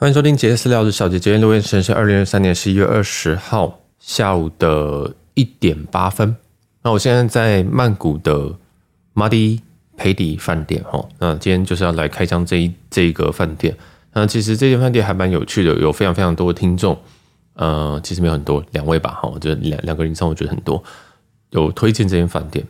欢迎收听杰私聊的小姐。今天录音时间是二零二三年十一月二十号下午的一点八分。那我现在在曼谷的马蒂培迪饭店哈。那今天就是要来开箱这一这一个饭店。那其实这间饭店还蛮有趣的，有非常非常多的听众。呃，其实没有很多，两位吧哈。我觉得两两个人以上，我觉得很多有推荐这间饭店。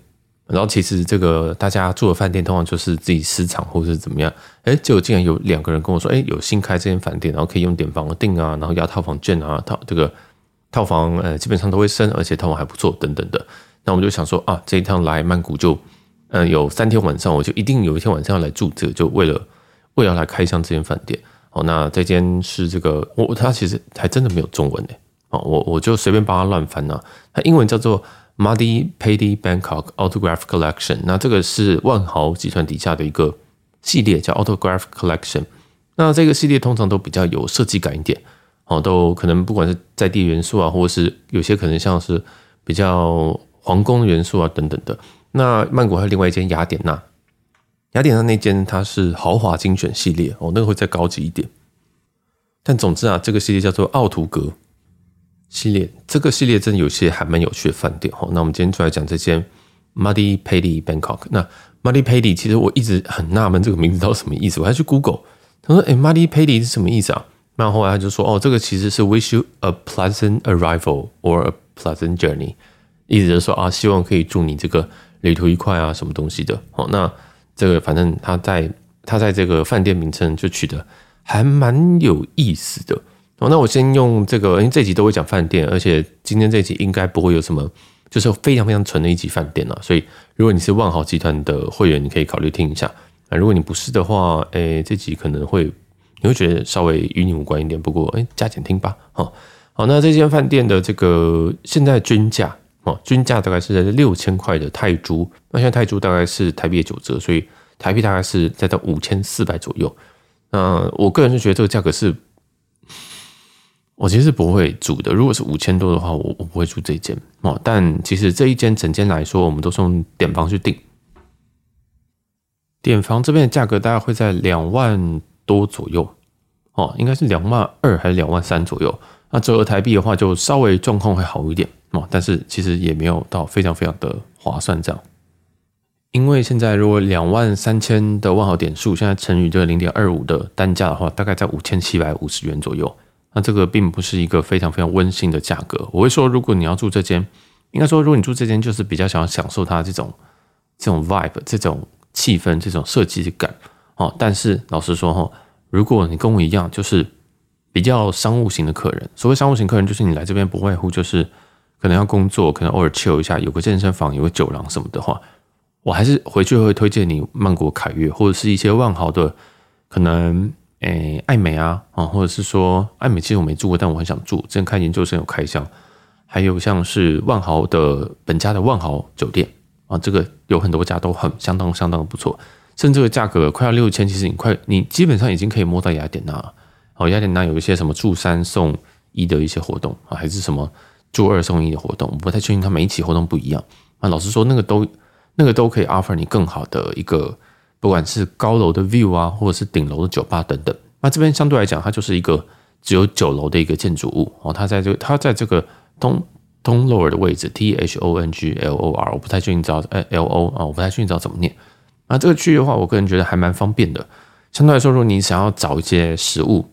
然后其实这个大家住的饭店通常就是自己私藏或者是怎么样，哎，结果竟然有两个人跟我说，哎，有新开这间饭店，然后可以用点房订啊，然后押套房券啊，套这个套房呃基本上都会升，而且套房还不错等等的。那我们就想说啊，这一趟来曼谷就嗯、有三天晚上，我就一定有一天晚上要来住这个，就为了为了来开箱这间饭店。好，那这间是这个我它其实还真的没有中文诶，哦，我我就随便帮他乱翻呐，它英文叫做。Muddy Paddy Bangkok Autograph Collection，那这个是万豪集团底下的一个系列，叫 Autograph Collection。那这个系列通常都比较有设计感一点，哦，都可能不管是在地元素啊，或者是有些可能像是比较皇宫元素啊等等的。那曼谷还有另外一间雅典娜，雅典娜那间它是豪华精选系列，哦，那个会再高级一点。但总之啊，这个系列叫做奥图格。系列这个系列真的有些还蛮有趣的饭店哈，那我们今天就来讲这间 Muddy Paddy Bangkok。那 Muddy Paddy 其实我一直很纳闷这个名字到底什么意思，我还去 Google，他说：“哎，Muddy Paddy 是什么意思啊？”然后后来他就说：“哦，这个其实是 Wish you a pleasant arrival or a pleasant journey，意思就是说啊，希望可以祝你这个旅途愉快啊，什么东西的。”哦，那这个反正他在他在这个饭店名称就取得还蛮有意思的。哦，那我先用这个，因为这集都会讲饭店，而且今天这集应该不会有什么，就是非常非常纯的一集饭店了。所以，如果你是万豪集团的会员，你可以考虑听一下。那如果你不是的话，诶，这集可能会你会觉得稍微与你无关一点。不过，诶，加减听吧。好，好，那这间饭店的这个现在均价哦，均价大概是在六千块的泰铢，那现在泰铢大概是台币的九折，所以台币大概是在到五千四百左右。那我个人就觉得这个价格是。我其实是不会住的。如果是五千多的话，我我不会住这间哦。但其实这一间整间来说，我们都是用点房去订。点房这边的价格大概会在两万多左右哦，应该是两万二还是两万三左右。那折合台币的话，就稍微状况会好一点哦。但是其实也没有到非常非常的划算这样。因为现在如果两万三千的万豪点数，现在乘以这个零点二五的单价的话，大概在五千七百五十元左右。那这个并不是一个非常非常温馨的价格。我会说，如果你要住这间，应该说，如果你住这间，就是比较想要享受它这种这种 vibe、这种气氛、这种设计感哦。但是老实说哈，如果你跟我一样，就是比较商务型的客人，所谓商务型客人，就是你来这边不外乎就是可能要工作，可能偶尔 chill 一下，有个健身房，有个酒廊什么的话，我还是回去会推荐你曼谷凯悦或者是一些万豪的可能。诶，艾美啊，啊，或者是说艾美，其实我没住过，但我很想住。之前看研究生有开箱，还有像是万豪的本家的万豪酒店啊，这个有很多家都很相当相当的不错，甚至这个价格快要六千，其实你快你基本上已经可以摸到雅典娜了。哦，雅典娜有一些什么住三送一的一些活动啊，还是什么住二送一的活动，我不太确定它每一期活动不一样啊。老实说，那个都那个都可以 offer 你更好的一个。不管是高楼的 view 啊，或者是顶楼的酒吧等等，那这边相对来讲，它就是一个只有九楼的一个建筑物哦。它在这个，它在这个东东 lower 的位置，T H O N G L O R，我不太确定知道，哎，L O 啊，我不太确定知道怎么念。那这个区域的话，我个人觉得还蛮方便的。相对来说，如果你想要找一些食物，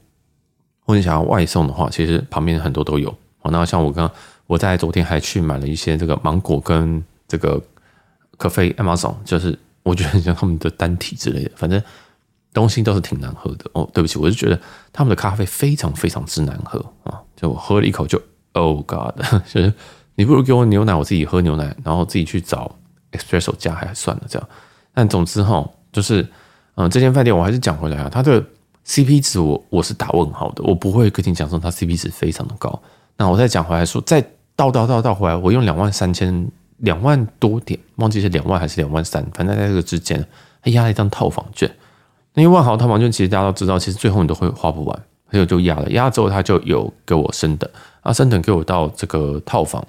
或者你想要外送的话，其实旁边很多都有哦。那像我刚我在昨天还去买了一些这个芒果跟这个咖啡 Amazon，就是。我觉得很像他们的单体之类的，反正东西都是挺难喝的哦。对不起，我就觉得他们的咖啡非常非常之难喝啊！就我喝了一口就，Oh God！就是你不如给我牛奶，我自己喝牛奶，然后自己去找 Espresso 加还算了这样。但总之哈，就是嗯，这间饭店我还是讲回来啊，它的 CP 值我我是打问号的，我不会跟你讲说它 CP 值非常的高。那我再讲回来说，再倒倒倒倒回来，我用两万三千。两万多点，忘记是两万还是两万三，反正在这个之间，他压了一张套房券。那因为万豪套房券，其实大家都知道，其实最后你都会花不完，所以就压了。压之后他就有给我升等，啊，升等给我到这个套房。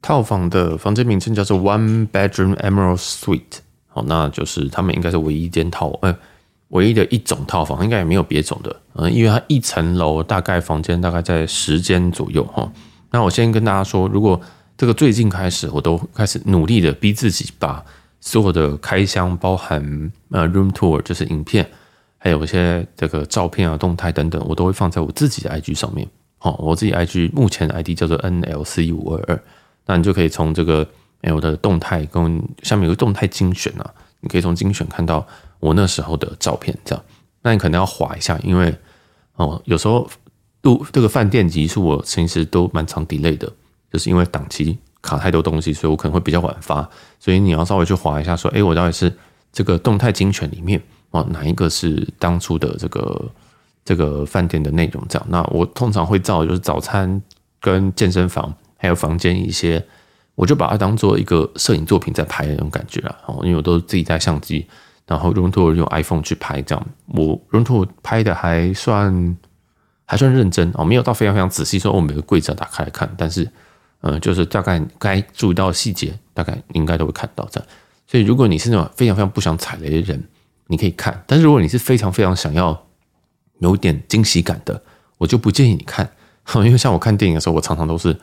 套房的房间名称叫做 One Bedroom Emerald Suite，好，那就是他们应该是唯一一间套，呃，唯一的一种套房，应该也没有别种的，嗯，因为它一层楼大概房间大概在十间左右哈。那我先跟大家说，如果这个最近开始，我都开始努力的逼自己把所有的开箱，包含呃 room tour 就是影片，还有一些这个照片啊、动态等等，我都会放在我自己的 IG 上面。好，我自己 IG 目前的 ID 叫做 NLC 五二二，那你就可以从这个我的动态跟下面有个动态精选啊，你可以从精选看到。我那时候的照片，这样，那你可能要滑一下，因为哦，有时候录这个饭店集数，我其实都蛮常 delay 的，就是因为档期卡太多东西，所以我可能会比较晚发，所以你要稍微去划一下，说，诶，我到底是这个动态精选里面哦，哪一个是当初的这个这个饭店的内容？这样，那我通常会照就是早餐跟健身房还有房间一些，我就把它当做一个摄影作品在拍的那种感觉了哦，因为我都是自己带相机。然后 room tour 用 iPhone 去拍，这样我 room tour 拍的还算还算认真哦，没有到非常非常仔细，说我每个柜子要打开来看，但是嗯，就是大概该注意到的细节，大概应该都会看到这样。所以如果你是那种非常非常不想踩雷的人，你可以看；但是如果你是非常非常想要有点惊喜感的，我就不建议你看，因为像我看电影的时候，我常常都是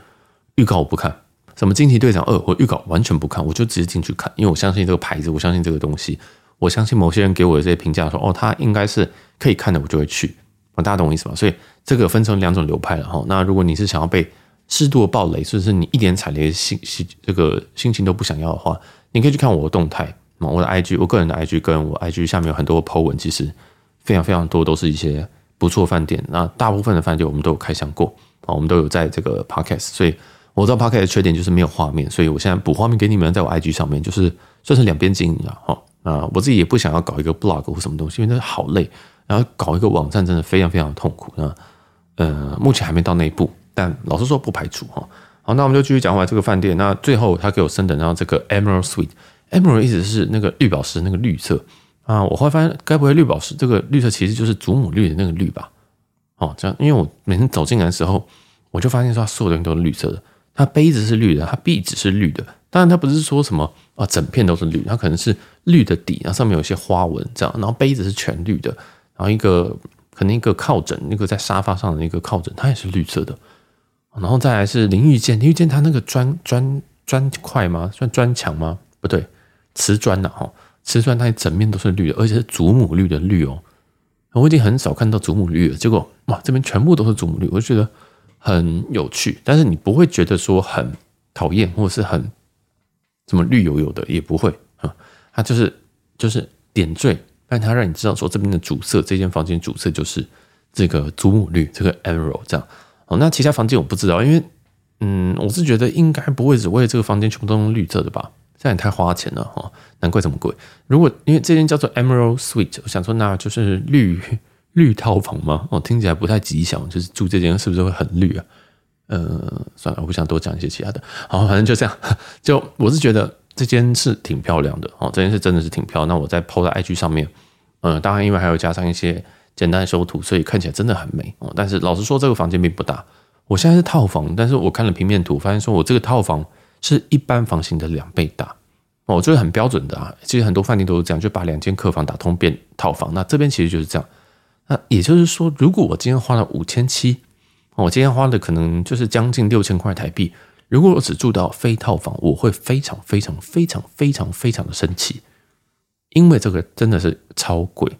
预告我不看，什么惊奇队长二，我预告完全不看，我就直接进去看，因为我相信这个牌子，我相信这个东西。我相信某些人给我的这些评价说，哦，他应该是可以看的，我就会去。大家懂我意思吗？所以这个分成两种流派了哈。那如果你是想要被适度的爆雷，甚至是你一点踩雷心心这个心情都不想要的话，你可以去看我的动态，我的 IG，我个人的 IG 跟我 IG 下面有很多 po 文，其实非常非常多都是一些不错的饭店。那大部分的饭店我们都有开箱过啊，我们都有在这个 Podcast。所以我知道 Podcast 的缺点就是没有画面，所以我现在补画面给你们，在我 IG 上面就是算是两边经营了哈。啊，我自己也不想要搞一个 blog 或什么东西，因为那好累。然后搞一个网站真的非常非常痛苦。那呃，目前还没到那一步，但老实说不排除哈。好，那我们就继续讲回来这个饭店。那最后他给我升等到这个 Emerald Suite，Emerald 意思是那个绿宝石那个绿色啊。我后来发现，该不会绿宝石这个绿色其实就是祖母绿的那个绿吧？哦，这样，因为我每天走进来的时候，我就发现说，所有东西都是绿色的。它杯子是绿的，它壁纸是绿的。当然，它不是说什么啊，整片都是绿，它可能是绿的底，然后上面有一些花纹这样。然后杯子是全绿的，然后一个可能一个靠枕，那个在沙发上的那个靠枕，它也是绿色的。然后再来是淋浴间，淋浴间它那个砖砖砖块吗？算砖墙吗？不对，瓷砖呐哈，瓷砖它一整面都是绿的，而且是祖母绿的绿哦。我已经很少看到祖母绿了，结果哇，这边全部都是祖母绿，我就觉得。很有趣，但是你不会觉得说很讨厌，或者是很什么绿油油的，也不会啊。它就是就是点缀，但它让你知道说这边的主色，这间房间主色就是这个祖母绿，这个 emerald 这样。哦，那其他房间我不知道，因为嗯，我是觉得应该不会只为这个房间全部都用绿色的吧，这样也太花钱了哈，难怪这么贵。如果因为这间叫做 emerald suite，我想说那就是绿。绿套房吗？哦，听起来不太吉祥。就是住这间是不是会很绿啊？呃，算了，我不想多讲一些其他的。好，反正就这样。就我是觉得这间是挺漂亮的哦，这间是真的是挺漂亮。那我在 PO 在 IG 上面，呃，当然因为还有加上一些简单修图，所以看起来真的很美哦。但是老实说，这个房间并不大。我现在是套房，但是我看了平面图，发现说我这个套房是一般房型的两倍大哦，这个很标准的啊。其实很多饭店都是这样，就把两间客房打通变套房。那这边其实就是这样。那也就是说，如果我今天花了五千七，我今天花的可能就是将近六千块台币。如果我只住到非套房，我会非常非常非常非常非常的生气，因为这个真的是超贵。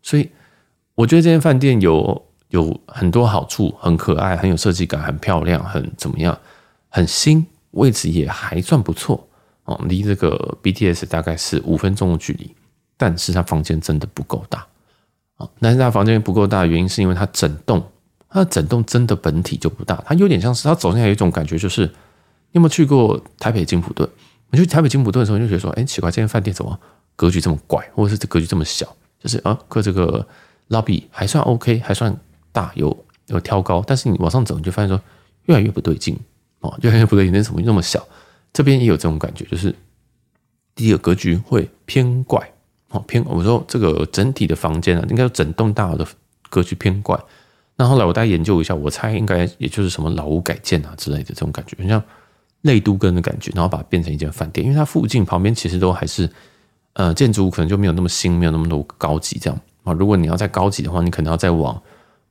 所以我觉得这间饭店有有很多好处，很可爱，很有设计感，很漂亮，很怎么样，很新，位置也还算不错哦，离这个 BTS 大概是五分钟的距离，但是它房间真的不够大。啊，但是他房间不够大的原因是因为它整栋，它整栋真的本体就不大，它有点像是它走进来有一种感觉，就是你有没有去过台北金普顿？你去台北金普顿的时候，就觉得说，哎，奇怪，这间饭店怎么格局这么怪，或者是格局这么小？就是啊，个这个 lobby 还算 OK，还算大，有有挑高，但是你往上走，你就发现说越来越不对劲哦，越来越不对劲，那怎么那么小？这边也有这种感觉，就是第一个格局会偏怪哦。偏我说这个整体的房间啊，应该整栋大楼的格局偏怪。那后来我大概研究一下，我猜应该也就是什么老屋改建啊之类的这种感觉，很像类都更的感觉，然后把它变成一间饭店。因为它附近旁边其实都还是呃建筑物，可能就没有那么新，没有那么多高级这样。啊。如果你要再高级的话，你可能要再往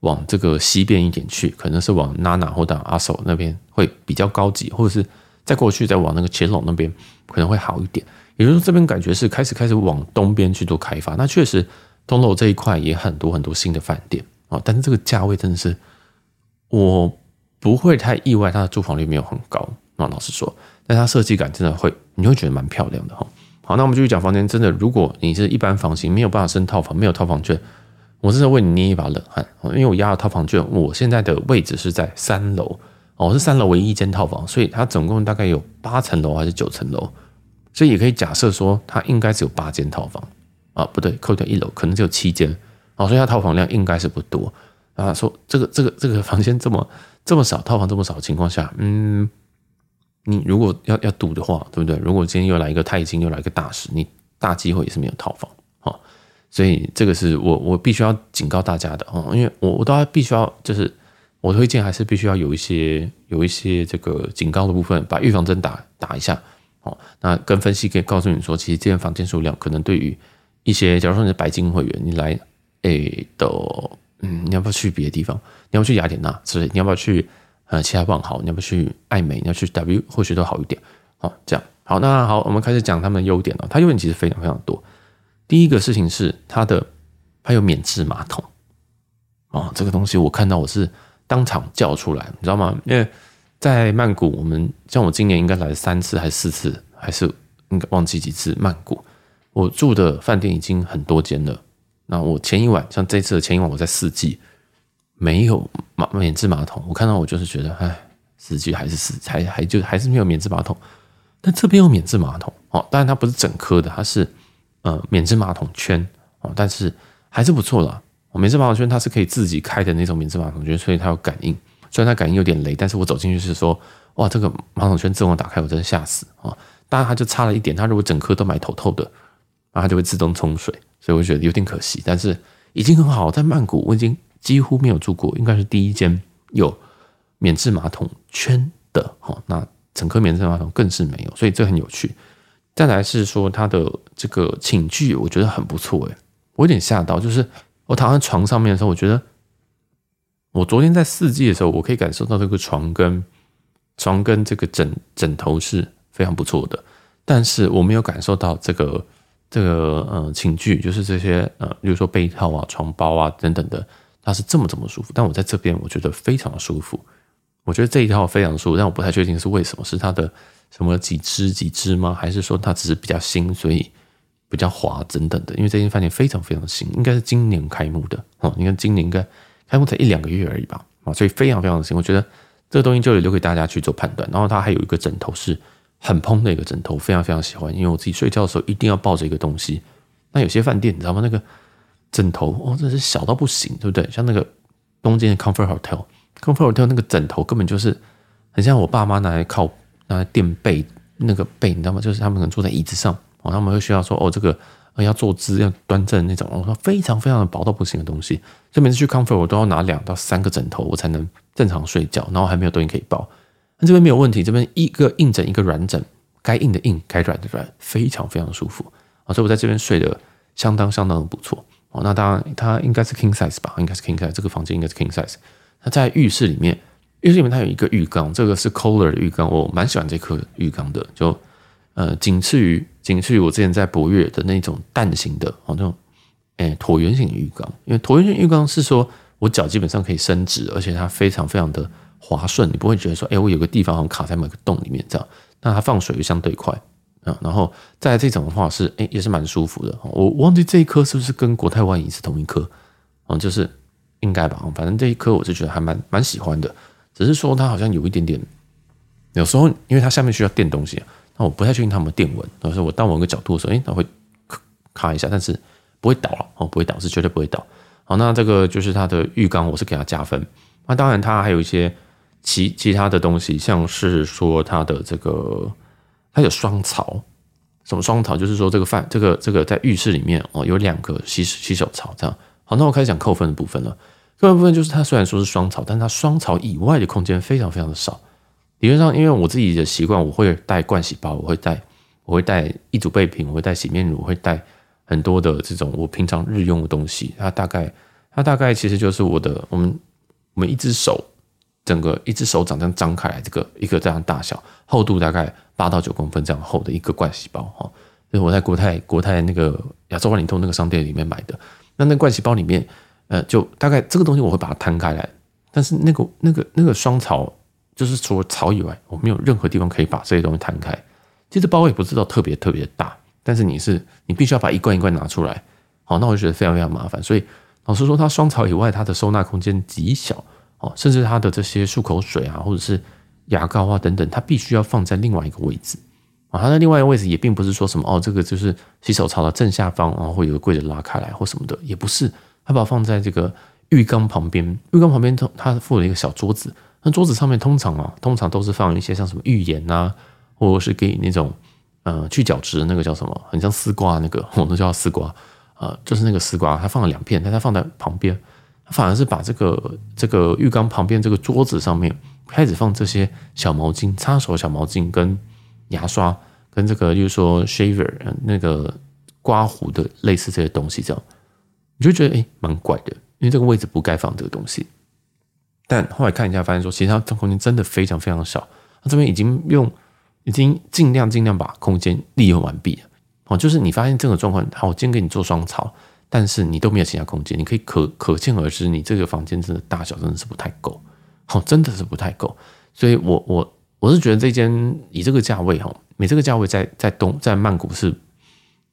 往这个西边一点去，可能是往 Nana 或者阿索那边会比较高级，或者是再过去再往那个乾隆那边可能会好一点。也就是说，这边感觉是开始开始往东边去做开发。那确实，东楼这一块也很多很多新的饭店啊，但是这个价位真的是我不会太意外，它的住房率没有很高啊。老实说，但它设计感真的会，你会觉得蛮漂亮的哈。好，那我们继续讲房间。真的，如果你是一般房型，没有办法升套房，没有套房券，我真的为你捏一把冷汗。因为我压了套房券，我现在的位置是在三楼哦，是三楼唯一一间套房，所以它总共大概有八层楼还是九层楼。所以也可以假设说，它应该只有八间套房啊，不对，扣掉一楼可能只有七间啊，所以它套房量应该是不多啊。说这个这个这个房间这么这么少，套房这么少的情况下，嗯，你如果要要赌的话，对不对？如果今天又来一个太金，又来一个大师，你大机会也是没有套房啊。所以这个是我我必须要警告大家的啊，因为我我都要必须要就是我推荐还是必须要有一些有一些这个警告的部分，把预防针打打一下。哦，那跟分析可以告诉你说，其实这间房间数量可能对于一些，假如说你是白金会员，你来诶的，嗯，你要不要去别的地方？你要不要去雅典娜，是不是？你要不要去呃其他万豪？你要不去艾美？你要去 W，或许都好一点。好，这样好，那好，我们开始讲他们的优点了。它优点其实非常非常多。第一个事情是它的它有免治马桶哦，这个东西我看到我是当场叫出来，你知道吗？因为在曼谷，我们像我今年应该来三次还是四次，还是应该忘记几次。曼谷，我住的饭店已经很多间了。那我前一晚，像这次的前一晚，我在四季没有马免治马桶。我看到我就是觉得，哎，四季还是四，还还就还是没有免治马桶。但这边有免治马桶哦，当然它不是整颗的，它是呃免治马桶圈哦，但是还是不错啦。免治马桶圈它是可以自己开的那种免治马桶圈，所以它有感应。虽然它感应有点雷，但是我走进去是说，哇，这个马桶圈自动打开，我真的吓死啊！当然它就差了一点，它如果整颗都买透透的，那它就会自动冲水，所以我觉得有点可惜。但是已经很好，在曼谷我已经几乎没有住过，应该是第一间有免治马桶圈的哈。那整颗免治马桶更是没有，所以这很有趣。再来是说它的这个寝具，我觉得很不错诶，我有点吓到，就是我躺在床上面的时候，我觉得。我昨天在四季的时候，我可以感受到这个床跟床跟这个枕枕头是非常不错的，但是我没有感受到这个这个呃寝具，就是这些呃，比如说被套啊、床包啊等等的，它是这么这么舒服。但我在这边我觉得非常的舒服，我觉得这一套非常舒服，但我不太确定是为什么，是它的什么几只几只吗？还是说它只是比较新，所以比较滑等等的？因为这间饭店非常非常新，应该是今年开幕的哦，你看今年应该。开幕才一两个月而已吧，啊，所以非常非常的新。我觉得这个东西就留给大家去做判断。然后它还有一个枕头是很蓬的一个枕头，非常非常喜欢，因为我自己睡觉的时候一定要抱着一个东西。那有些饭店你知道吗？那个枕头哦，真是小到不行，对不对？像那个东京的 Comfort Hotel，Comfort Hotel 那个枕头根本就是很像我爸妈拿来靠拿来垫背那个背，你知道吗？就是他们可能坐在椅子上，哦，他们会需要说哦这个。要坐姿要端正那种，我说非常非常的薄到不行的东西，所以每次去 Comfort 我都要拿两到三个枕头，我才能正常睡觉，然后还没有东西可以抱。那这边没有问题，这边一个硬枕一个软枕，该硬的硬，该软的软，非常非常舒服啊！所以我在这边睡得相当相当的不错哦。那当然它应该是 King size 吧，应该是 King size，这个房间应该是 King size。那在浴室里面，浴室里面它有一个浴缸，这个是 Kohler 的浴缸，我蛮喜欢这颗浴缸的，就。呃，仅次于仅次于我之前在博悦的那种蛋形的哦，那种诶椭圆形浴缸，因为椭圆形浴缸是说我脚基本上可以伸直，而且它非常非常的滑顺，你不会觉得说，哎，我有个地方好像卡在某个洞里面这样。那它放水又相对快啊，然后再来这种的话是，哎，也是蛮舒服的。我忘记这一颗是不是跟国泰万银是同一颗嗯？就是应该吧，反正这一颗我是觉得还蛮蛮喜欢的，只是说它好像有一点点，有时候因为它下面需要垫东西啊。那我不太确定他们电稳，但是我到某个角度的时候，诶，它会咔咔一下，但是不会倒了哦，不会倒，是绝对不会倒。好，那这个就是它的浴缸，我是给它加分。那当然，它还有一些其其他的东西，像是说它的这个它有双槽，什么双槽？就是说这个饭，这个这个在浴室里面哦，有两个洗洗手槽这样。好，那我开始讲扣分的部分了。扣分部分就是它虽然说是双槽，但它双槽以外的空间非常非常的少。理论上，因为我自己的习惯，我会带盥洗包，我会带，我会带一组备品，我会带洗面乳，我会带很多的这种我平常日用的东西，它大概它大概其实就是我的我们我们一只手整个一只手掌这样张开来，这个一个这样大小，厚度大概八到九公分这样厚的一个盥洗包哈，就是我在国泰国泰那个亚洲万里通那个商店里面买的。那那盥洗包里面，呃，就大概这个东西我会把它摊开来，但是那个那个那个双槽，就是除了槽以外，我没有任何地方可以把这些东西摊开。其实包也不知道特别特别大。但是你是你必须要把一罐一罐拿出来，好，那我就觉得非常非常麻烦。所以老实说，它双槽以外，它的收纳空间极小哦，甚至它的这些漱口水啊，或者是牙膏啊等等，它必须要放在另外一个位置啊。它的另外一个位置也并不是说什么哦，这个就是洗手槽的正下方，然后会有个柜子拉开来或什么的，也不是。它把它放在这个浴缸旁边，浴缸旁边它它附了一个小桌子，那桌子上面通常啊，通常都是放一些像什么浴盐啊，或者是给那种。呃，去角质的那个叫什么？很像丝瓜那个，我们叫丝瓜。呃，就是那个丝瓜，它放了两片，但它放在旁边，它反而是把这个这个浴缸旁边这个桌子上面开始放这些小毛巾、擦手小毛巾跟牙刷，跟这个就是说 shaver 那个刮胡的类似这些东西，这样你就觉得诶蛮怪的，因为这个位置不该放这个东西。但后来看一下，发现说其实它这空间真的非常非常小，它这边已经用。已经尽量尽量把空间利用完毕了哦，就是你发现这个状况，好，我今天给你做双槽，但是你都没有其他空间，你可以可可见而知，你这个房间真的大小真的是不太够，好，真的是不太够，所以我我我是觉得这间以这个价位哈，你这个价位在在东在曼谷是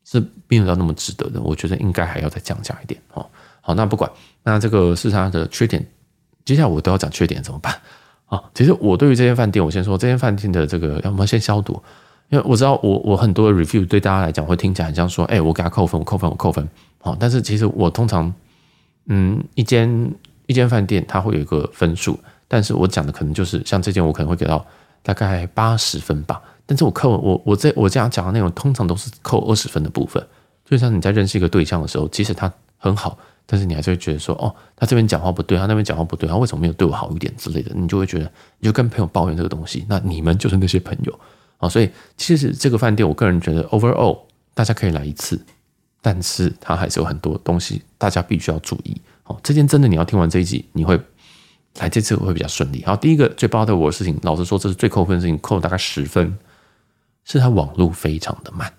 是并没有那么值得的，我觉得应该还要再降价一点哦。好，那不管，那这个是它的缺点，接下来我都要讲缺点怎么办？啊，其实我对于这间饭店，我先说这间饭店的这个，要不要先消毒？因为我知道我我很多的 review 对大家来讲会听起来很像说，哎，我给他扣分，我扣分，我扣分。好，但是其实我通常，嗯，一间一间饭店它会有一个分数，但是我讲的可能就是像这件，我可能会给到大概八十分吧。但是我扣我我这我这样讲的内容，通常都是扣二十分的部分。就像你在认识一个对象的时候，即使他很好。但是你还是会觉得说，哦，他这边讲话不对，他那边讲话不对，他为什么没有对我好一点之类的？你就会觉得，你就跟朋友抱怨这个东西，那你们就是那些朋友啊。所以其实这个饭店，我个人觉得 overall 大家可以来一次，但是它还是有很多东西大家必须要注意。哦，这件真的你要听完这一集，你会来这次我会比较顺利。好，第一个最包待我的事情，老实说，这是最扣分的事情，扣了大概十分，是它网路非常的慢，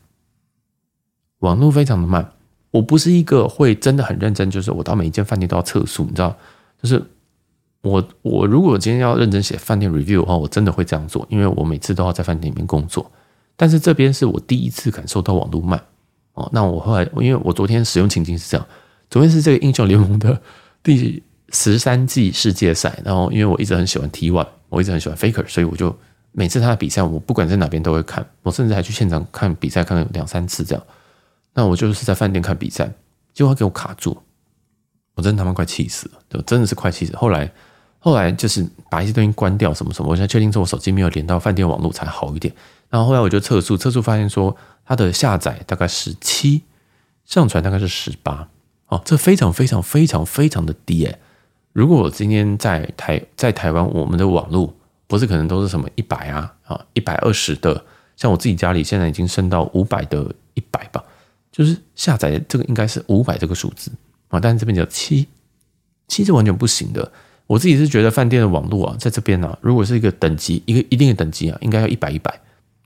网路非常的慢。我不是一个会真的很认真，就是我到每一间饭店都要测速，你知道？就是我我如果今天要认真写饭店 review 的话，我真的会这样做，因为我每次都要在饭店里面工作。但是这边是我第一次感受到网络慢哦。那我后来，因为我昨天使用情境是这样，昨天是这个英雄联盟的第十三季世界赛，然后因为我一直很喜欢 T One，我一直很喜欢 Faker，所以我就每次他的比赛，我不管在哪边都会看，我甚至还去现场看比赛，看了两三次这样。那我就是在饭店看比赛，结果他给我卡住，我真他妈快气死了，对，真的是快气死。后来，后来就是把一些东西关掉，什么什么，我现在确定说我手机没有连到饭店网络才好一点。然后后来我就测速，测速发现说它的下载大概十七，上传大概是十八，哦，这非常非常非常非常的低诶。如果我今天在台在台湾，我们的网络不是可能都是什么一百啊啊一百二十的，像我自己家里现在已经升到五百的一百吧。就是下载这个应该是五百这个数字啊，但是这边叫七，七是完全不行的。我自己是觉得饭店的网络啊，在这边呢、啊，如果是一个等级，一个一定的等级啊，应该要一百一百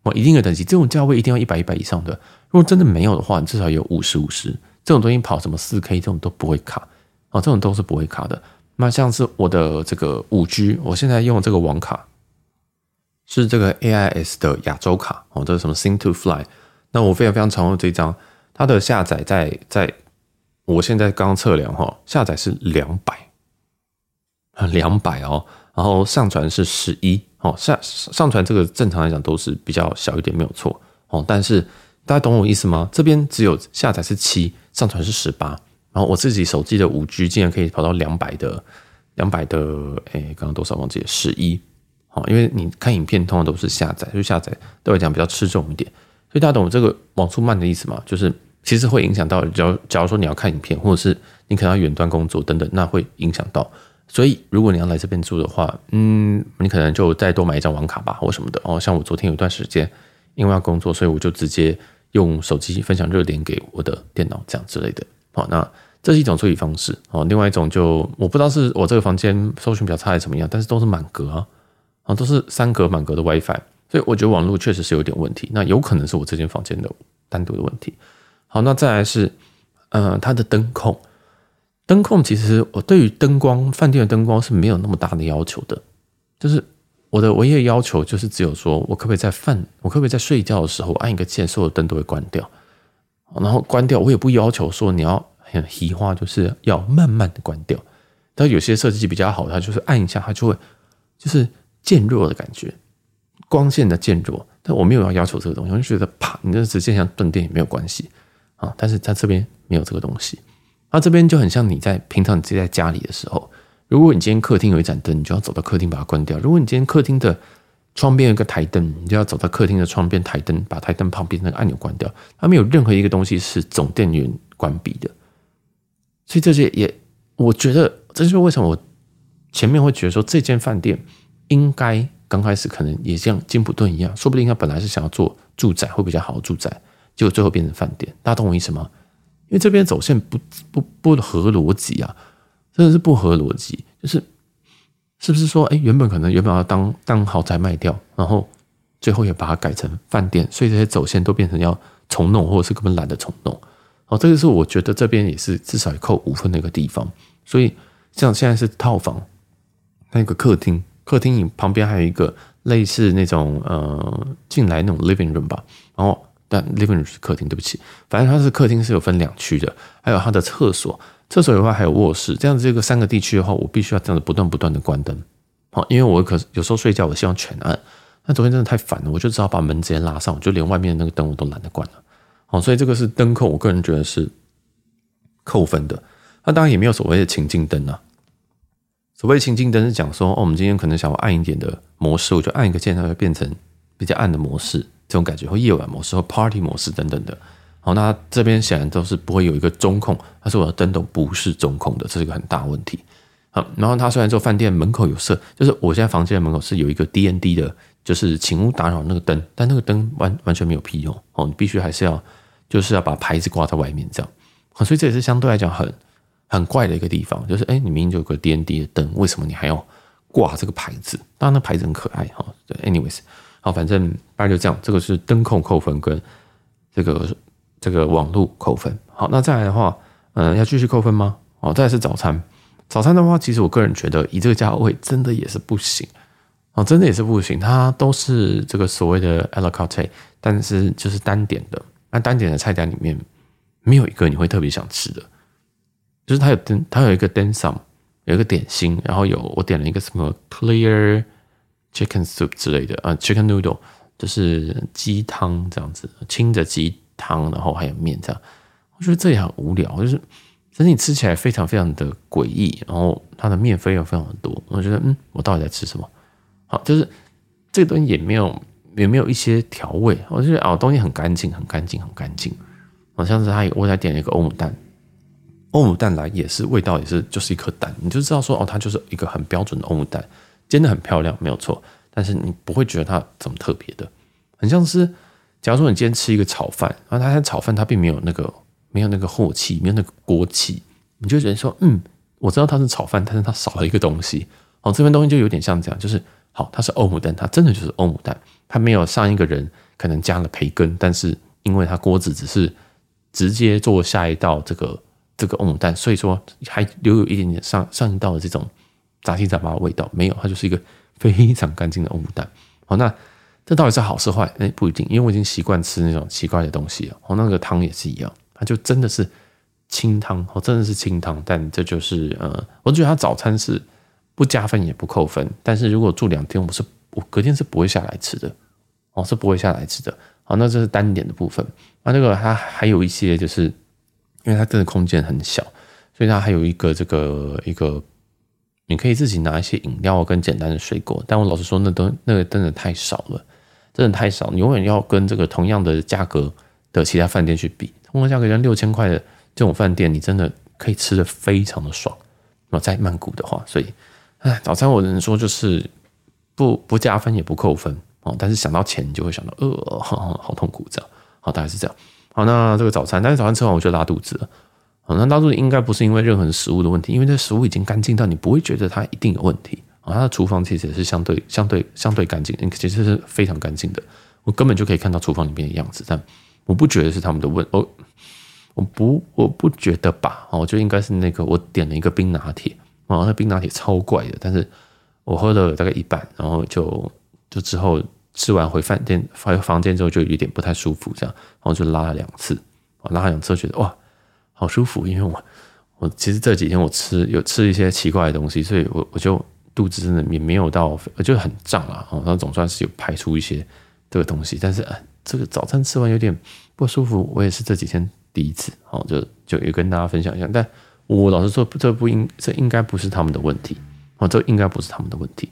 哦，一定的等级，这种价位一定要一百一百以上的。如果真的没有的话，你至少有五十五十，这种东西跑什么四 K 这种都不会卡啊，这种都是不会卡的。那像是我的这个五 G，我现在用这个网卡是这个 AIS 的亚洲卡哦，这是什么 Sing to Fly？那我非常非常常用这张。它的下载在在，我现在刚测量哈，下载是两百啊，两百哦，然后上传是十一哦，上上传这个正常来讲都是比较小一点，没有错哦。但是大家懂我意思吗？这边只有下载是七，上传是十八，然后我自己手机的五 G 竟然可以跑到两百的，两百的，哎，刚刚多少忘记了，十一哦，因为你看影片通常都是下载，就下载对我来讲比较吃重一点，所以大家懂这个网速慢的意思吗？就是。其实会影响到，假如假如说你要看影片，或者是你可能要远端工作等等，那会影响到。所以如果你要来这边住的话，嗯，你可能就再多买一张网卡吧，或什么的。哦，像我昨天有段时间因为要工作，所以我就直接用手机分享热点给我的电脑，这样之类的。好，那这是一种处理方式。哦，另外一种就我不知道是我这个房间搜寻比较差还是怎么样，但是都是满格啊，啊，都是三格满格的 WiFi，所以我觉得网络确实是有点问题。那有可能是我这间房间的单独的问题。好，那再来是，呃，它的灯控，灯控其实我对于灯光，饭店的灯光是没有那么大的要求的，就是。我的唯一的要求就是只有说，我可不可以在饭，我可不可以在睡觉的时候按一个键，所有灯都会关掉，然后关掉。我也不要求说你要很虚化，就是要慢慢的关掉。但有些设计比较好，它就是按一下，它就会就是渐弱的感觉，光线的渐弱。但我没有要要求这个东西，我就觉得啪，你这直接像断电也没有关系啊。但是它这边没有这个东西，它这边就很像你在平常你自己在家里的时候。如果你今天客厅有一盏灯，你就要走到客厅把它关掉；如果你今天客厅的窗边有一个台灯，你就要走到客厅的窗边台灯，把台灯旁边那个按钮关掉。它没有任何一个东西是总电源关闭的，所以这些也，我觉得这就是为什么我前面会觉得说这间饭店应该刚开始可能也像金普顿一样，说不定他本来是想要做住宅会比较好的住宅，结果最后变成饭店。大家懂我意思吗？因为这边走线不不不合逻辑啊。真的是不合逻辑，就是是不是说，哎，原本可能原本要当当豪宅卖掉，然后最后也把它改成饭店，所以这些走线都变成要重弄，或者是根本懒得重弄。哦，这个是我觉得这边也是至少扣五分的一个地方。所以像现在是套房，那个客厅，客厅旁边还有一个类似那种呃进来那种 living room 吧，然后但 living room 是客厅，对不起，反正它是客厅是有分两区的，还有它的厕所。厕所的话还有卧室，这样子这个三个地区的话，我必须要这样子不断不断的关灯，好，因为我可有时候睡觉我希望全暗，那昨天真的太烦了，我就只好把门直接拉上，我就连外面那个灯我都懒得关了，好，所以这个是灯控，我个人觉得是扣分的。那当然也没有所谓的情境灯啊，所谓情境灯是讲说，哦，我们今天可能想要暗一点的模式，我就按一个键，它会变成比较暗的模式，这种感觉，或夜晚模式，或 party 模式等等的。好，那这边显然都是不会有一个中控，但是我的灯都不是中控的，这是一个很大问题。好，然后他虽然说饭店门口有设，就是我现在房间的门口是有一个 DND 的，就是请勿打扰那个灯，但那个灯完完全没有屁用哦，你必须还是要就是要把牌子挂在外面这样。所以这也是相对来讲很很怪的一个地方，就是哎，你明明就有个 DND 的灯，为什么你还要挂这个牌子？当然那牌子很可爱哈。对，anyways，好，反正大概就这样，这个是灯控扣分跟这个。这个网络扣分，好，那再来的话，嗯、要继续扣分吗？哦，再来是早餐，早餐的话，其实我个人觉得以这个价位，真的也是不行，哦，真的也是不行，它都是这个所谓的 a la carte，但是就是单点的，那单点的菜单里面没有一个你会特别想吃的，就是它有它有一个 dim sum，有一个点心，然后有我点了一个什么 clear chicken soup 之类的啊，chicken noodle，就是鸡汤这样子，清的鸡。汤，然后还有面，这样我觉得这也很无聊，就是整体吃起来非常非常的诡异，然后它的面非常非常的多，我觉得嗯，我到底在吃什么？好，就是这个东西也没有也没有一些调味，我就觉得哦，东西很干净，很干净，很干净。好像是他我才点了一个欧姆蛋，欧姆蛋来也是味道也是就是一颗蛋，你就知道说哦，它就是一个很标准的欧姆蛋，煎的很漂亮，没有错，但是你不会觉得它怎么特别的，很像是。假如说你今天吃一个炒饭，然后它的炒饭它并没有那个没有那个镬气，没有那个锅气，你就觉得说，嗯，我知道它是炒饭，但是它少了一个东西。哦，这边东西就有点像这样，就是好，它是欧姆蛋，它真的就是欧姆蛋，它没有上一个人可能加了培根，但是因为它锅子只是直接做下一道这个这个欧姆蛋，所以说还留有一点点上上一道的这种杂七杂八的味道，没有，它就是一个非常干净的欧姆蛋。好，那。这到底是好是坏？哎，不一定，因为我已经习惯吃那种奇怪的东西了。哦，那个汤也是一样，它就真的是清汤，哦，真的是清汤。但这就是呃，我觉得它早餐是不加分也不扣分。但是如果住两天，我是我隔天是不会下来吃的，哦，是不会下来吃的。好，那这是单点的部分。那这个它还有一些，就是因为它真的空间很小，所以它还有一个这个一个。你可以自己拿一些饮料跟简单的水果，但我老实说，那都那个真的太少了，真的太少。你永远要跟这个同样的价格的其他饭店去比，同样价格像六千块的这种饭店，你真的可以吃得非常的爽。那在曼谷的话，所以，哎，早餐我能说就是不不加分也不扣分哦，但是想到钱，你就会想到，呃，好，好痛苦这样。好，大概是这样。好，那这个早餐，但是早餐吃完我就拉肚子了。好，那拉肚子应该不是因为任何食物的问题，因为这食物已经干净到你不会觉得它一定有问题。啊，它的厨房其实也是相对相对相对干净，其实是非常干净的。我根本就可以看到厨房里面的样子，但我不觉得是他们的问，哦我不我不觉得吧？哦，我觉得应该是那个我点了一个冰拿铁，哦，那冰拿铁超怪的，但是我喝了大概一半，然后就就之后吃完回饭店回房间之后就有点不太舒服，这样，然后就拉了两次，拉了两次觉得哇，好舒服，因为我我其实这几天我吃有吃一些奇怪的东西，所以我我就肚子真的也没有到，我就很胀啊，然后总算是有排出一些。这个东西，但是啊，这个早餐吃完有点不舒服，我也是这几天第一次，好，就就也跟大家分享一下。但我老实说，这不应，这应该不是他们的问题，哦，这应该不是他们的问题。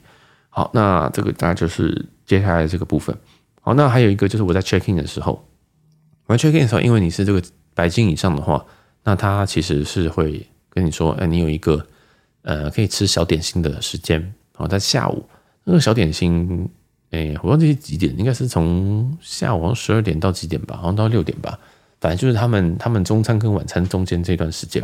好，那这个大概就是接下来这个部分。好，那还有一个就是我在 check in 的时候，我在 check in 的时候，因为你是这个白金以上的话，那他其实是会跟你说，哎，你有一个呃可以吃小点心的时间，好，在下午那个小点心。哎，我忘记几点，应该是从下午十二点到几点吧，好像到六点吧。反正就是他们他们中餐跟晚餐中间这段时间。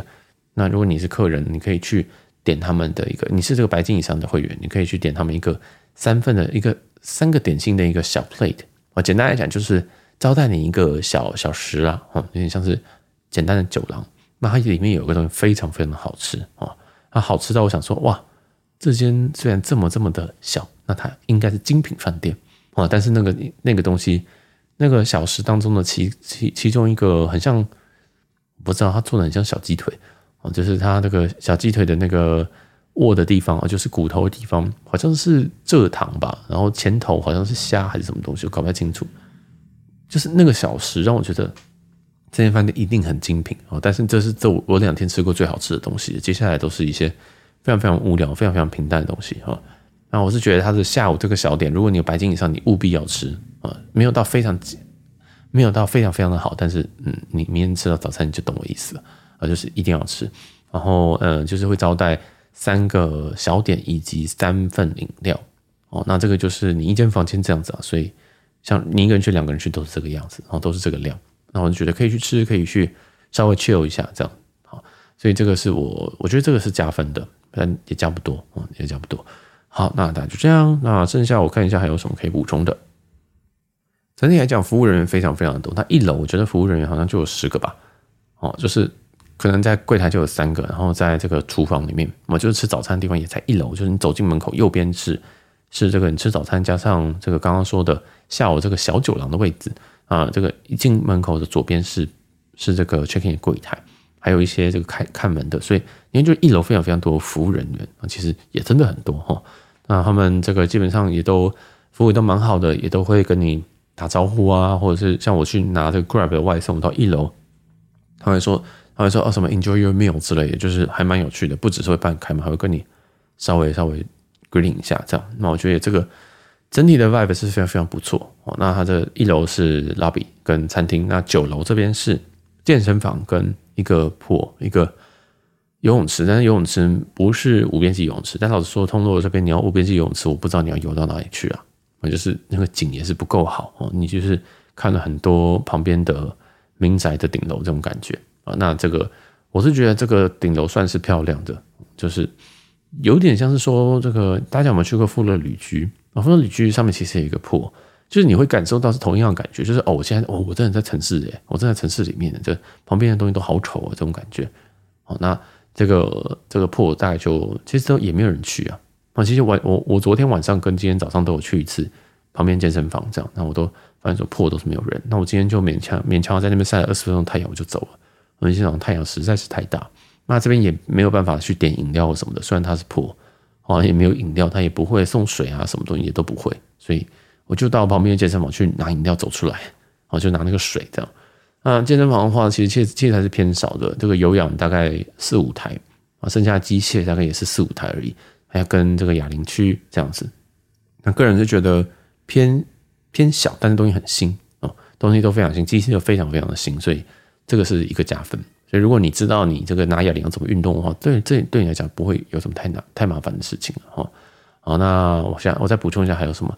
那如果你是客人，你可以去点他们的一个，你是这个白金以上的会员，你可以去点他们一个三份的一个三个点心的一个小 plate。啊，简单来讲就是招待你一个小小食啊，哦，有点像是简单的酒廊。那它里面有个东西非常非常的好吃啊，它好吃到我想说哇。这间虽然这么这么的小，那它应该是精品饭店啊。但是那个那个东西，那个小食当中的其其其中一个很像，不知道它做的很像小鸡腿哦，就是它那个小鸡腿的那个握的地方啊，就是骨头的地方，好像是蔗糖吧。然后前头好像是虾还是什么东西，我搞不太清楚。就是那个小食让我觉得这间饭店一定很精品啊。但是这是这我两天吃过最好吃的东西，接下来都是一些。非常非常无聊，非常非常平淡的东西哈。那我是觉得它是下午这个小点，如果你有白金以上，你务必要吃啊。没有到非常，没有到非常非常的好，但是嗯，你明天吃到早餐你就懂我意思了啊，就是一定要吃。然后嗯，就是会招待三个小点以及三份饮料哦。那这个就是你一间房间这样子啊，所以像你一个人去、两个人去都是这个样子，然后都是这个量。那我就觉得可以去吃，可以去稍微 chill 一下这样好。所以这个是我我觉得这个是加分的。但也加不多，嗯，也加不多。好，那大家就这样。那剩下我看一下还有什么可以补充的。整体来讲，服务人员非常非常多。那一楼我觉得服务人员好像就有十个吧。哦，就是可能在柜台就有三个，然后在这个厨房里面，我就是吃早餐的地方也在一楼。就是你走进门口右边是是这个你吃早餐加上这个刚刚说的下午这个小酒廊的位置啊。这个一进门口的左边是是这个 check in 柜台。还有一些这个开看门的，所以因为就一楼非常非常多服务人员啊，其实也真的很多哈。那他们这个基本上也都服务都蛮好的，也都会跟你打招呼啊，或者是像我去拿这个 Grab 的外送到一楼，他会说他会说哦什么 Enjoy your meal 之类的，就是还蛮有趣的。不只是会半开门，还会跟你稍微稍微 greeting 一下这样。那我觉得这个整体的 vibe 是非常非常不错哦。那它的一楼是 lobby 跟餐厅，那九楼这边是健身房跟一个坡，一个游泳池，但是游泳池不是无边际游泳池。但老实说，通络这边你要无边际游泳池，我不知道你要游到哪里去啊。我就是那个景也是不够好哦，你就是看了很多旁边的民宅的顶楼这种感觉啊。那这个我是觉得这个顶楼算是漂亮的，就是有点像是说这个大家有没有去过富乐旅居啊？富乐旅居上面其实有一个坡。就是你会感受到是同样感觉，就是哦，我现在哦，我真的在城市诶，我正在城市里面，这旁边的东西都好丑啊，这种感觉。好，那这个这个破大概就其实都也没有人去啊。那其实我我我昨天晚上跟今天早上都有去一次旁边健身房，这样，那我都发现说破都是没有人。那我今天就勉强勉强在那边晒了二十分钟太阳，我就走了。因为现场太阳实在是太大，那这边也没有办法去点饮料或什么的，虽然它是破，好像也没有饮料，它也不会送水啊，什么东西也都不会，所以。我就到旁边的健身房去拿饮料，走出来，我就拿那个水这样。那健身房的话，其实器器材是偏少的，这个有氧大概四五台啊，剩下机械大概也是四五台而已，还要跟这个哑铃区这样子。那个人是觉得偏偏小，但是东西很新哦，东西都非常新，机器又非常非常的新，所以这个是一个加分。所以如果你知道你这个拿哑铃要怎么运动的话，对这对你来讲不会有什么太难太麻烦的事情哈。好，那我想我再补充一下还有什么？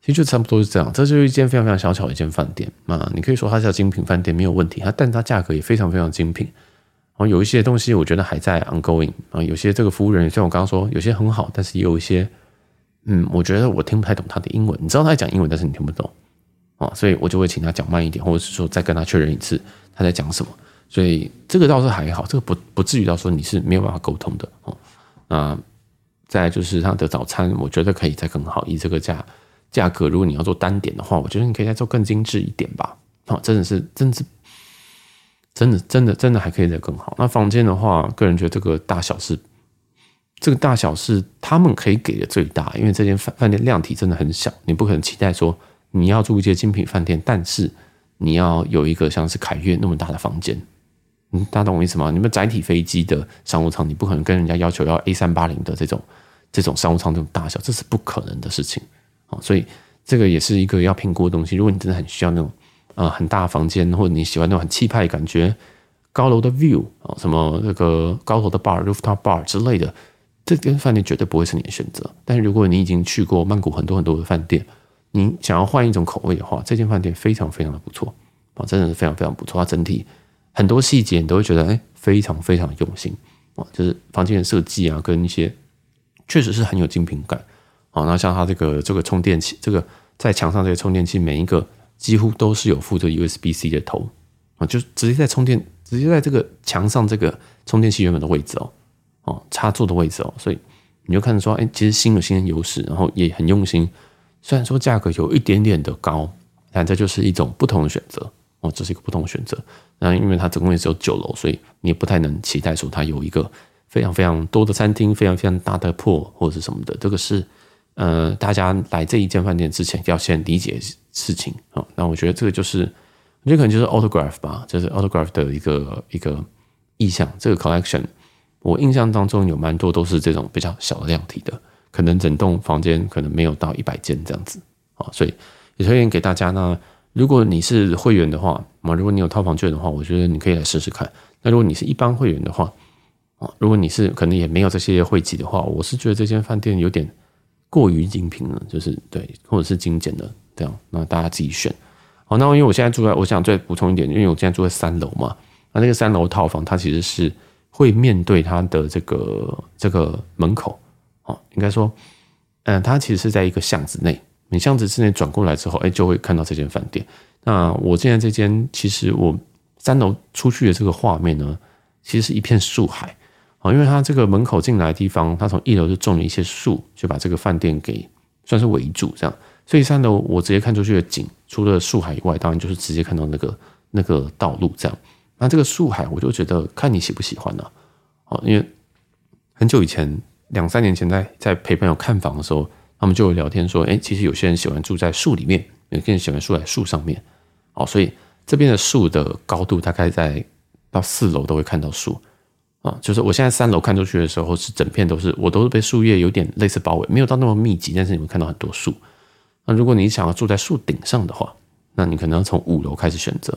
其实就差不多是这样。这就是一间非常非常小巧的一间饭店啊，你可以说它叫精品饭店没有问题，它但它价格也非常非常精品。然后有一些东西我觉得还在 ongoing 啊，有些这个服务人员像我刚刚说，有些很好，但是也有一些，嗯，我觉得我听不太懂他的英文。你知道他在讲英文，但是你听不懂啊，所以我就会请他讲慢一点，或者是说再跟他确认一次他在讲什么。所以这个倒是还好，这个不不至于到说你是没有办法沟通的哦。那再就是他的早餐，我觉得可以再更好。以这个价价格，如果你要做单点的话，我觉得你可以再做更精致一点吧。哦，真的是，真的是。真的，真的，真的还可以再更好。那房间的话，个人觉得这个大小是，这个大小是他们可以给的最大，因为这间饭饭店量体真的很小，你不可能期待说你要住一些精品饭店，但是你要有一个像是凯悦那么大的房间。嗯，大家懂我意思吗？你们载体飞机的商务舱，你不可能跟人家要求要 A 三八零的这种这种商务舱这种大小，这是不可能的事情啊。所以这个也是一个要评估的东西。如果你真的很需要那种。啊、很大房间，或者你喜欢那种很气派的感觉，高楼的 view 啊，什么那个高楼的 bar、rooftop bar 之类的，这间饭店绝对不会是你的选择。但是如果你已经去过曼谷很多很多的饭店，你想要换一种口味的话，这间饭店非常非常的不错啊，真的是非常非常不错。它整体很多细节你都会觉得哎，非常非常用心啊，就是房间的设计啊，跟一些确实是很有精品感啊。那像它这个这个充电器，这个在墙上这个充电器每一个。几乎都是有附着 USB-C 的头啊，就直接在充电，直接在这个墙上这个充电器原本的位置哦，哦，插座的位置哦，所以你就看着说，哎，其实新有新的优势，然后也很用心。虽然说价格有一点点的高，但这就是一种不同的选择哦，这是一个不同的选择。那因为它总共也只有九楼，所以你也不太能期待说它有一个非常非常多的餐厅，非常非常大的 pool 或者是什么的。这个是呃，大家来这一间饭店之前要先理解。事情啊，那我觉得这个就是，我觉得可能就是 Autograph 吧，就是 Autograph 的一个一个意向。这个 collection 我印象当中有蛮多都是这种比较小的量体的，可能整栋房间可能没有到一百间这样子啊，所以也推荐给大家呢。如果你是会员的话，啊，如果你有套房券的话，我觉得你可以来试试看。那如果你是一般会员的话，啊，如果你是可能也没有这些会籍的话，我是觉得这间饭店有点过于精品了，就是对，或者是精简的。这样，那大家自己选。好，那因为我现在住在，我想再补充一点，因为我现在住在三楼嘛。那那个三楼套房，它其实是会面对它的这个这个门口。哦，应该说，嗯，它其实是在一个巷子内。你巷子之内转过来之后，哎，就会看到这间饭店。那我现在这间，其实我三楼出去的这个画面呢，其实是一片树海。啊，因为它这个门口进来的地方，它从一楼就种了一些树，就把这个饭店给算是围住，这样。所以三楼我直接看出去的景，除了树海以外，当然就是直接看到那个那个道路这样。那这个树海，我就觉得看你喜不喜欢呢？哦，因为很久以前，两三年前在在陪朋友看房的时候，他们就有聊天说，哎，其实有些人喜欢住在树里面，有些人喜欢住在树上面。哦，所以这边的树的高度大概在到四楼都会看到树啊。就是我现在三楼看出去的时候，是整片都是，我都是被树叶有点类似包围，没有到那么密集，但是你会看到很多树。那如果你想要住在树顶上的话，那你可能要从五楼开始选择，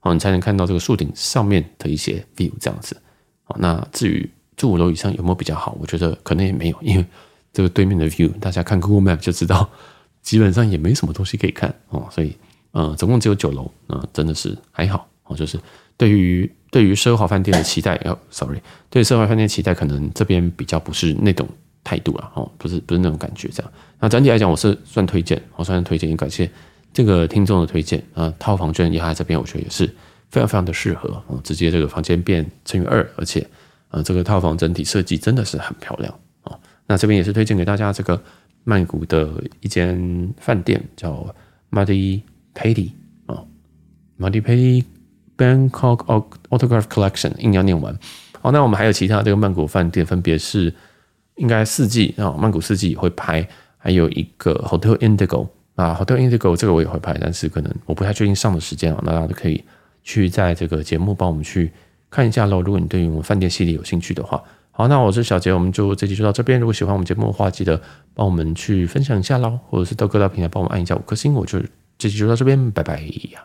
好，你才能看到这个树顶上面的一些 view 这样子。好，那至于住五楼以上有没有比较好，我觉得可能也没有，因为这个对面的 view，大家看 Google Map 就知道，基本上也没什么东西可以看哦。所以，呃，总共只有九楼，那真的是还好哦。就是对于对于奢华饭店的期待，哦，sorry，对奢华饭店期待，可能这边比较不是那种。态度了哦，不是不是那种感觉这样。那整体来讲，我是算推荐，我算推荐，也感谢这个听众的推荐啊。套房券也在这边，我觉得也是非常非常的适合哦。直接这个房间变乘以二，而且啊，这个套房整体设计真的是很漂亮啊。那这边也是推荐给大家这个曼谷的一间饭店，叫 Madhuri Peti 啊，Madhuri Peti Bangkok Autograph Collection，硬要念完。好，那我们还有其他这个曼谷饭店，分别是。应该四季啊，曼谷四季也会拍，还有一个 Hotel Indigo 啊，Hotel Indigo 这个我也会拍，但是可能我不太确定上的时间啊，那大家都可以去在这个节目帮我们去看一下喽。如果你对于我们饭店系列有兴趣的话，好，那我是小杰，我们就这期就到这边。如果喜欢我们节目的话，记得帮我们去分享一下喽，或者是到各大平台帮我们按一下五颗星。我就这期就到这边，拜拜呀。